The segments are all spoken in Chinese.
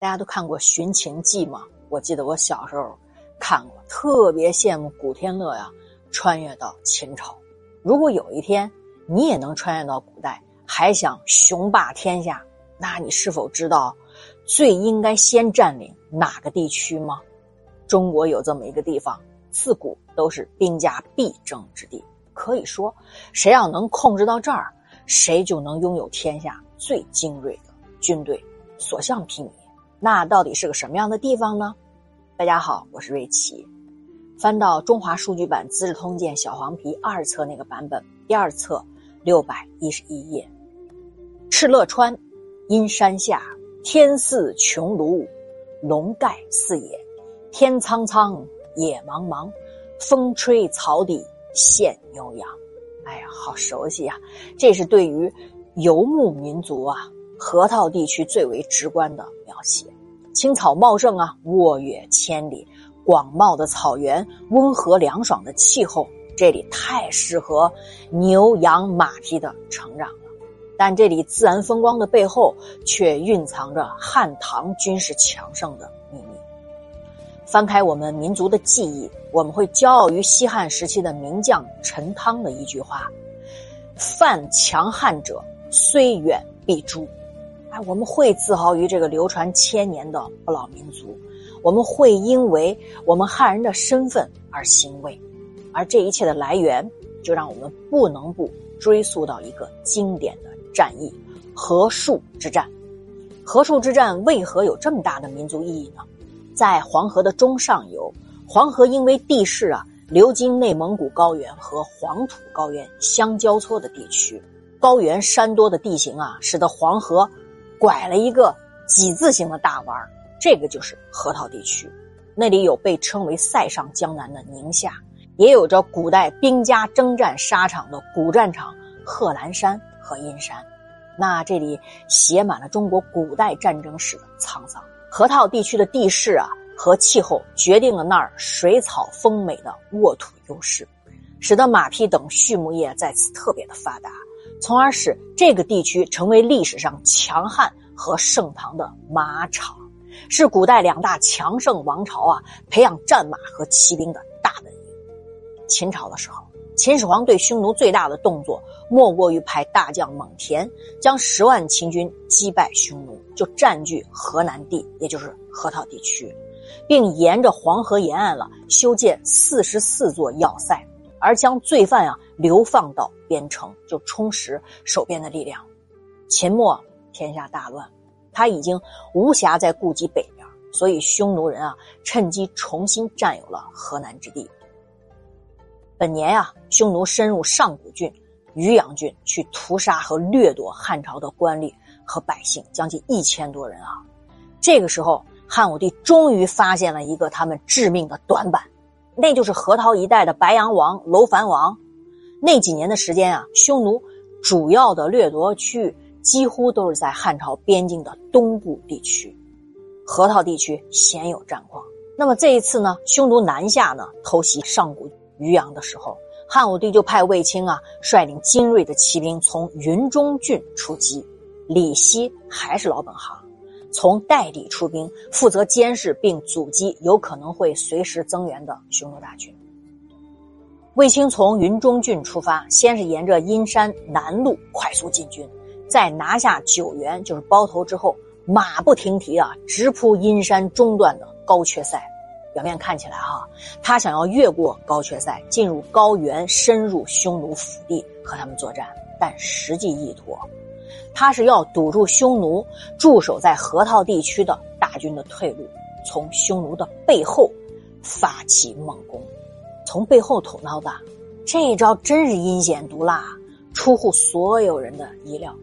大家都看过《寻秦记》吗？我记得我小时候看过，特别羡慕古天乐呀，穿越到秦朝。如果有一天你也能穿越到古代，还想雄霸天下，那你是否知道最应该先占领哪个地区吗？中国有这么一个地方，自古都是兵家必争之地。可以说，谁要能控制到这儿，谁就能拥有天下最精锐的军队，所向披靡。那到底是个什么样的地方呢？大家好，我是瑞奇。翻到中华数据版《资治通鉴》小黄皮二册那个版本，第二册六百一十一页。敕勒川，阴山下，天似穹庐，笼盖四野。天苍苍，野茫茫，风吹草低见牛羊。哎呀，好熟悉呀！这是对于游牧民族啊。河套地区最为直观的描写，青草茂盛啊，沃野千里，广袤的草原，温和凉爽的气候，这里太适合牛羊马匹的成长了。但这里自然风光的背后，却蕴藏着汉唐军事强盛的秘密。翻开我们民族的记忆，我们会骄傲于西汉时期的名将陈汤的一句话：“犯强汉者，虽远必诛。”哎，我们会自豪于这个流传千年的不老民族，我们会因为我们汉人的身份而欣慰，而这一切的来源，就让我们不能不追溯到一个经典的战役——河澍之战。河澍之战为何有这么大的民族意义呢？在黄河的中上游，黄河因为地势啊，流经内蒙古高原和黄土高原相交错的地区，高原山多的地形啊，使得黄河。拐了一个几字形的大弯儿这个就是河套地区。那里有被称为塞上江南的宁夏，也有着古代兵家征战沙场的古战场贺兰山和阴山。那这里写满了中国古代战争史的沧桑。河套地区的地势啊和气候决定了那儿水草丰美的沃土优势，使得马匹等畜牧业在此特别的发达。从而使这个地区成为历史上强悍和盛唐的马场，是古代两大强盛王朝啊培养战马和骑兵的大本营。秦朝的时候，秦始皇对匈奴最大的动作，莫过于派大将蒙恬将十万秦军击败匈奴，就占据河南地，也就是河套地区，并沿着黄河沿岸了修建四十四座要塞。而将罪犯啊流放到边城，就充实守边的力量。秦末天下大乱，他已经无暇再顾及北边，所以匈奴人啊趁机重新占有了河南之地。本年啊，匈奴深入上古郡、渔阳郡，去屠杀和掠夺汉朝的官吏和百姓，将近一千多人啊。这个时候，汉武帝终于发现了一个他们致命的短板。那就是河套一带的白羊王、楼烦王。那几年的时间啊，匈奴主要的掠夺区域几乎都是在汉朝边境的东部地区，河套地区鲜有战况。那么这一次呢，匈奴南下呢，偷袭上古渔阳的时候，汉武帝就派卫青啊，率领精锐的骑兵从云中郡出击。李希还是老本行。从代理出兵，负责监视并阻击有可能会随时增援的匈奴大军。卫青从云中郡出发，先是沿着阴山南路快速进军，在拿下九原就是包头之后，马不停蹄啊，直扑阴山中段的高阙塞。表面看起来哈，他想要越过高阙塞，进入高原，深入匈奴腹地和他们作战，但实际意图。他是要堵住匈奴驻守在河套地区的大军的退路，从匈奴的背后发起猛攻，从背后捅刀子，这一招真是阴险毒辣，出乎所有人的意料。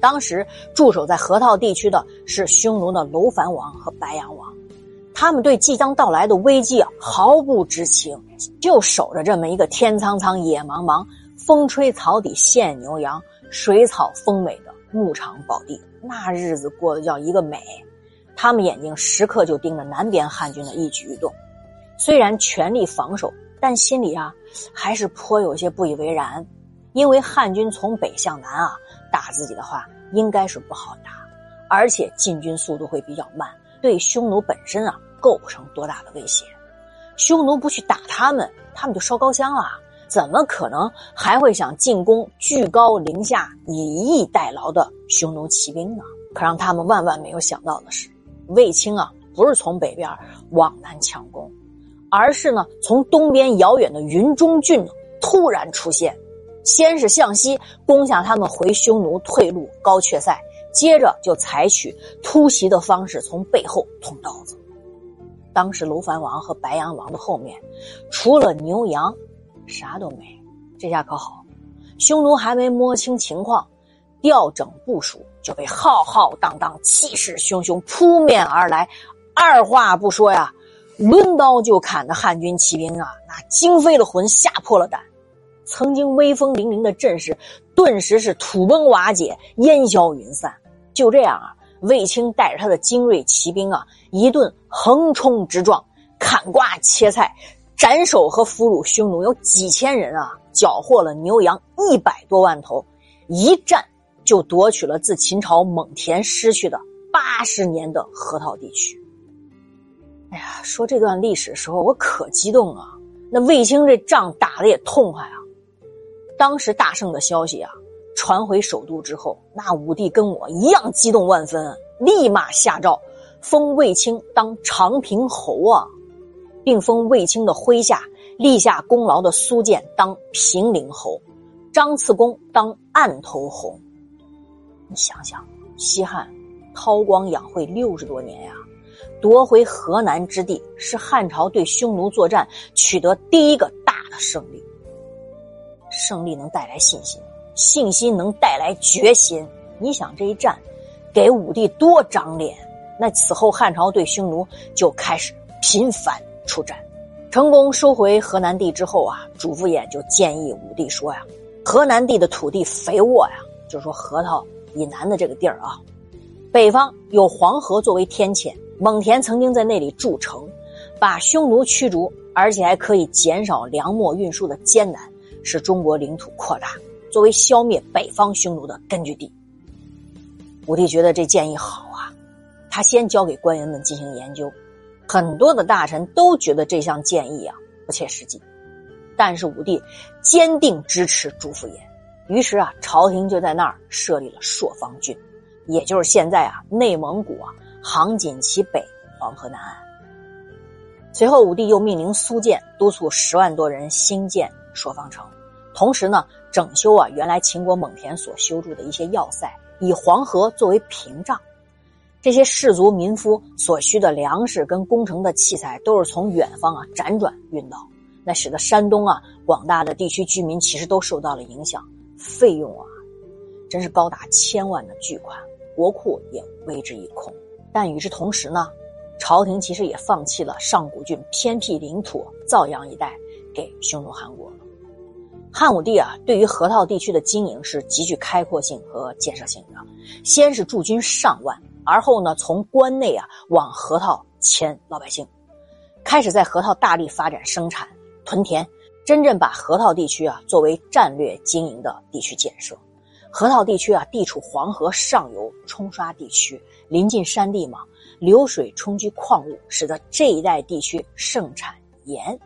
当时驻守在河套地区的是匈奴的楼烦王和白羊王，他们对即将到来的危机啊毫不知情，就守着这么一个天苍苍、野茫茫、风吹草底见牛羊、水草丰美的。牧场宝地，那日子过得叫一个美。他们眼睛时刻就盯着南边汉军的一举一动，虽然全力防守，但心里啊还是颇有些不以为然。因为汉军从北向南啊打自己的话，应该是不好打，而且进军速度会比较慢，对匈奴本身啊构不成多大的威胁。匈奴不去打他们，他们就烧高香了，怎么可能还会想进攻居高临下、以逸待劳的匈奴骑兵呢？可让他们万万没有想到的是，卫青啊不是从北边往南强攻，而是呢从东边遥远的云中郡突然出现。先是向西攻下他们回匈奴退路高阙塞，接着就采取突袭的方式从背后捅刀子。当时楼烦王和白羊王的后面，除了牛羊，啥都没。这下可好，匈奴还没摸清情况，调整部署就被浩浩荡荡、气势汹汹扑面而来，二话不说呀，抡刀就砍的汉军骑兵啊，那惊飞了魂，吓破了胆。曾经威风凛凛的阵势，顿时是土崩瓦解、烟消云散。就这样啊，卫青带着他的精锐骑兵啊，一顿横冲直撞，砍瓜切菜，斩首和俘虏匈奴有几千人啊，缴获了牛羊一百多万头，一战就夺取了自秦朝蒙恬失去的八十年的河套地区。哎呀，说这段历史的时候，我可激动啊！那卫青这仗打的也痛快啊！当时大胜的消息啊，传回首都之后，那武帝跟我一样激动万分，立马下诏封卫青当长平侯啊，并封卫青的麾下立下功劳的苏建当平陵侯，张次公当案头侯。你想想，西汉韬光养晦六十多年呀，夺回河南之地，是汉朝对匈奴作战取得第一个大的胜利。胜利能带来信心，信心能带来决心。你想这一战，给武帝多长脸？那此后汉朝对匈奴就开始频繁出战，成功收回河南地之后啊，主父偃就建议武帝说呀：“河南地的土地肥沃呀，就是说河套以南的这个地儿啊，北方有黄河作为天堑，蒙恬曾经在那里筑城，把匈奴驱逐，而且还可以减少粮秣运输的艰难。”使中国领土扩大，作为消灭北方匈奴的根据地。武帝觉得这建议好啊，他先交给官员们进行研究。很多的大臣都觉得这项建议啊不切实际，但是武帝坚定支持主父偃，于是啊，朝廷就在那儿设立了朔方郡，也就是现在啊内蒙古啊杭锦旗北，黄河南岸。随后，武帝又命令苏建督促十万多人兴建朔方城。同时呢，整修啊，原来秦国蒙恬所修筑的一些要塞，以黄河作为屏障。这些士族民夫所需的粮食跟工程的器材，都是从远方啊辗转运到，那使得山东啊广大的地区居民其实都受到了影响，费用啊，真是高达千万的巨款，国库也为之一空。但与之同时呢，朝廷其实也放弃了上古郡偏僻领土造阳一带给匈奴韩国。汉武帝啊，对于河套地区的经营是极具开阔性和建设性的。先是驻军上万，而后呢，从关内啊往河套迁老百姓，开始在河套大力发展生产屯田，真正把河套地区啊作为战略经营的地区建设。河套地区啊，地处黄河上游冲刷地区，临近山地嘛，流水冲击矿物，使得这一带地区盛产盐。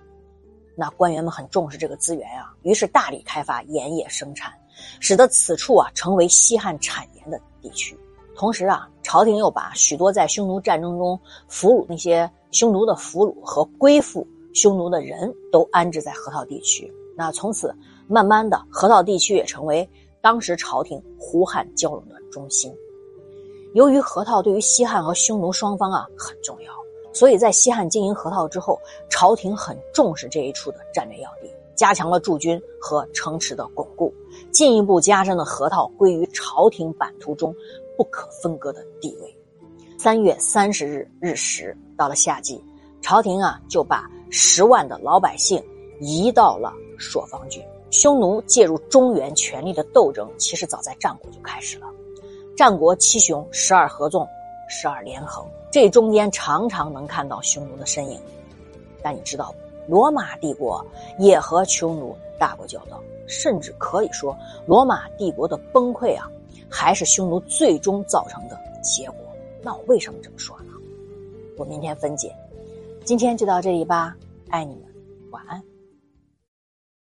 那官员们很重视这个资源啊，于是大力开发盐业生产，使得此处啊成为西汉产盐的地区。同时啊，朝廷又把许多在匈奴战争中俘虏那些匈奴的俘虏和归附匈奴的人都安置在河套地区。那从此，慢慢的，河套地区也成为当时朝廷胡汉交融的中心。由于河套对于西汉和匈奴双方啊很重要。所以在西汉经营河套之后，朝廷很重视这一处的战略要地，加强了驻军和城池的巩固，进一步加深了河套归于朝廷版图中不可分割的地位。三月三十日日食，到了夏季，朝廷啊就把十万的老百姓移到了朔方郡。匈奴介入中原权力的斗争，其实早在战国就开始了。战国七雄，十二合纵，十二连横。这中间常常能看到匈奴的身影，但你知道，罗马帝国也和匈奴打过交道，甚至可以说，罗马帝国的崩溃啊，还是匈奴最终造成的结果。那我为什么这么说呢？我明天分解。今天就到这里吧，爱你们，晚安。